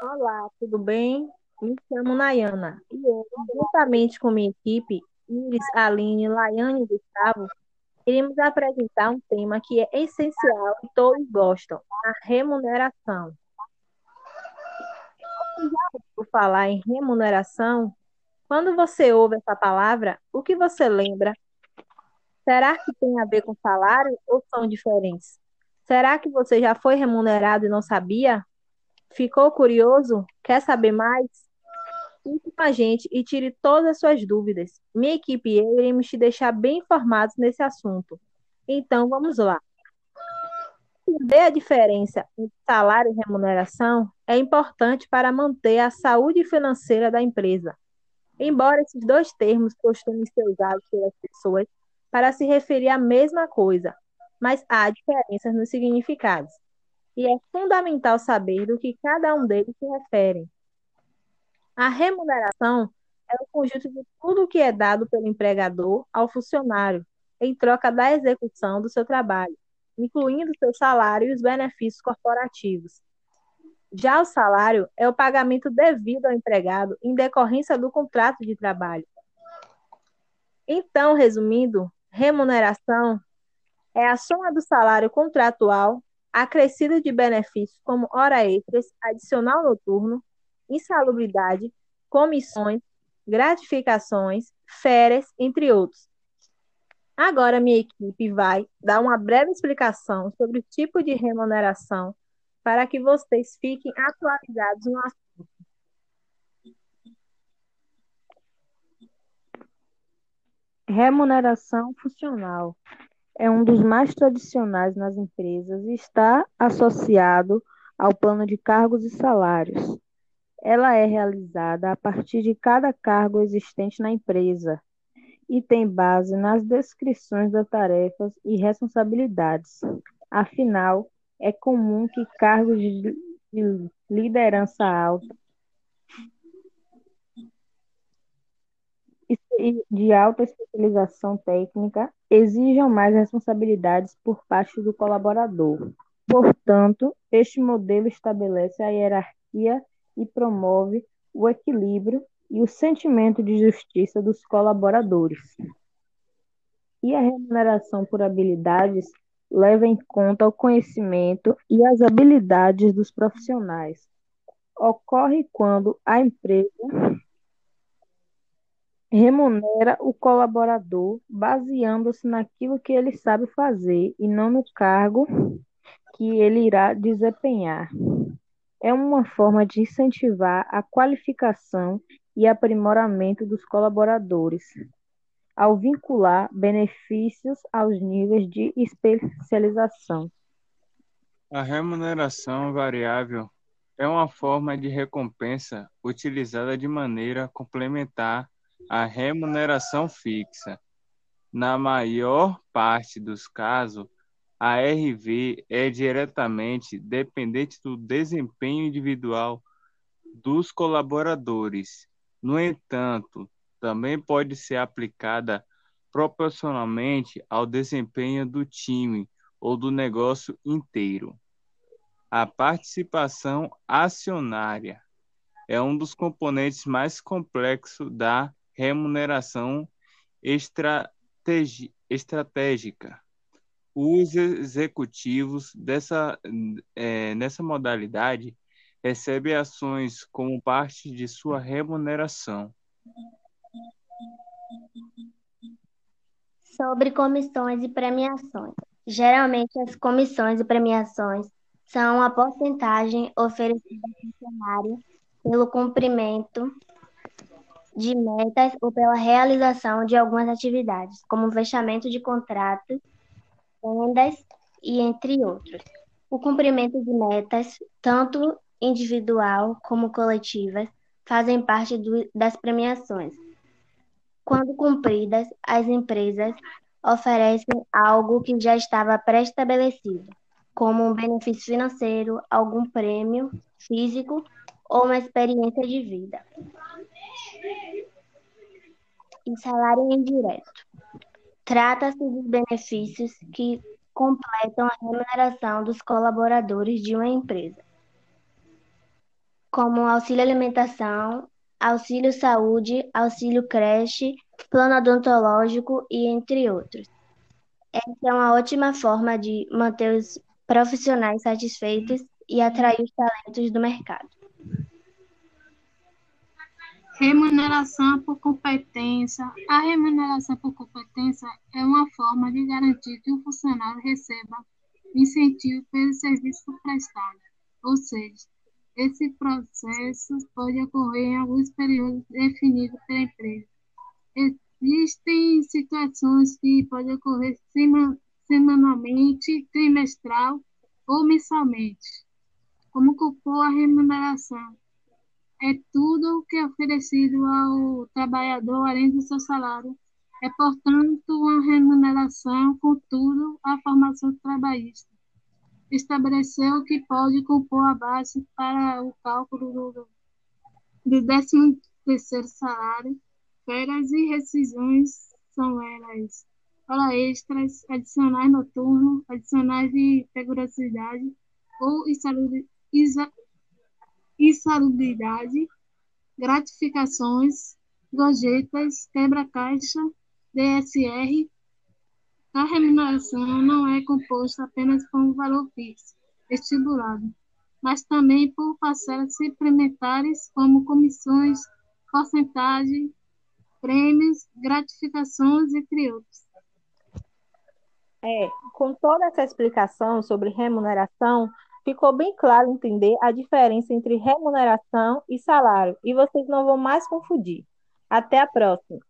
Olá, tudo bem? Me chamo Nayana e eu, juntamente com minha equipe, Iris, Aline, Laiane e Gustavo, iremos apresentar um tema que é essencial e todos gostam, a remuneração. Já ouviu falar em remuneração? Quando você ouve essa palavra, o que você lembra? Será que tem a ver com salário ou são diferentes? Será que você já foi remunerado e não sabia? Ficou curioso? Quer saber mais? Fique com a gente e tire todas as suas dúvidas. Minha equipe e eu iremos te deixar bem informados nesse assunto. Então, vamos lá. Entender a diferença entre salário e remuneração é importante para manter a saúde financeira da empresa. Embora esses dois termos costumem ser usados pelas pessoas para se referir à mesma coisa, mas há diferenças nos significados e é fundamental saber do que cada um deles se refere. A remuneração é o conjunto de tudo que é dado pelo empregador ao funcionário em troca da execução do seu trabalho, incluindo seu salário e os benefícios corporativos. Já o salário é o pagamento devido ao empregado em decorrência do contrato de trabalho. Então, resumindo, remuneração é a soma do salário contratual acrescido de benefícios como hora extras, adicional noturno, insalubridade, comissões, gratificações, férias, entre outros. Agora, minha equipe vai dar uma breve explicação sobre o tipo de remuneração para que vocês fiquem atualizados no assunto. Remuneração funcional é um dos mais tradicionais nas empresas e está associado ao plano de cargos e salários. Ela é realizada a partir de cada cargo existente na empresa e tem base nas descrições das tarefas e responsabilidades. Afinal, é comum que cargos de liderança alta de alta especialização técnica exijam mais responsabilidades por parte do colaborador. Portanto, este modelo estabelece a hierarquia e promove o equilíbrio e o sentimento de justiça dos colaboradores. E a remuneração por habilidades leva em conta o conhecimento e as habilidades dos profissionais. Ocorre quando a empresa remunera o colaborador baseando-se naquilo que ele sabe fazer e não no cargo que ele irá desempenhar. É uma forma de incentivar a qualificação e aprimoramento dos colaboradores, ao vincular benefícios aos níveis de especialização. A remuneração variável é uma forma de recompensa utilizada de maneira complementar a remuneração fixa. Na maior parte dos casos, a RV é diretamente dependente do desempenho individual dos colaboradores. No entanto, também pode ser aplicada proporcionalmente ao desempenho do time ou do negócio inteiro. A participação acionária é um dos componentes mais complexos da remuneração estratégica. Os executivos dessa, é, nessa modalidade recebem ações como parte de sua remuneração. Sobre comissões e premiações. Geralmente, as comissões e premiações são a porcentagem oferecida ao funcionário pelo cumprimento de metas ou pela realização de algumas atividades, como fechamento de contratos, vendas e entre outros. O cumprimento de metas, tanto individual como coletivas, fazem parte do, das premiações. Quando cumpridas, as empresas oferecem algo que já estava pré-estabelecido, como um benefício financeiro, algum prêmio físico ou uma experiência de vida e salário indireto. Trata-se dos benefícios que completam a remuneração dos colaboradores de uma empresa. como auxílio alimentação, auxílio saúde, auxílio creche, plano odontológico e entre outros. Essa é uma ótima forma de manter os profissionais satisfeitos e atrair os talentos do mercado. Remuneração por competência. A remuneração por competência é uma forma de garantir que o funcionário receba incentivo pelo serviço prestado, ou seja, esse processo pode ocorrer em alguns períodos definidos pela empresa. Existem situações que podem ocorrer semanalmente, trimestral ou mensalmente. Como compor a remuneração? É tudo que é oferecido ao trabalhador além do seu salário. É, portanto, uma remuneração, contudo, a formação trabalhista. Estabeleceu que pode compor a base para o cálculo do, do 13 terceiro salário, férias e rescisões são elas hora extras, adicionais noturno, adicionais de periculosidade ou insalubridade, gratificações, gorjetas, quebra-caixa, DSR. A remuneração não é composta apenas por um valor fixo, estipulado, mas também por parcelas suplementares como comissões, porcentagem, prêmios, gratificações, entre outros. É, com toda essa explicação sobre remuneração, ficou bem claro entender a diferença entre remuneração e salário, e vocês não vão mais confundir. Até a próxima!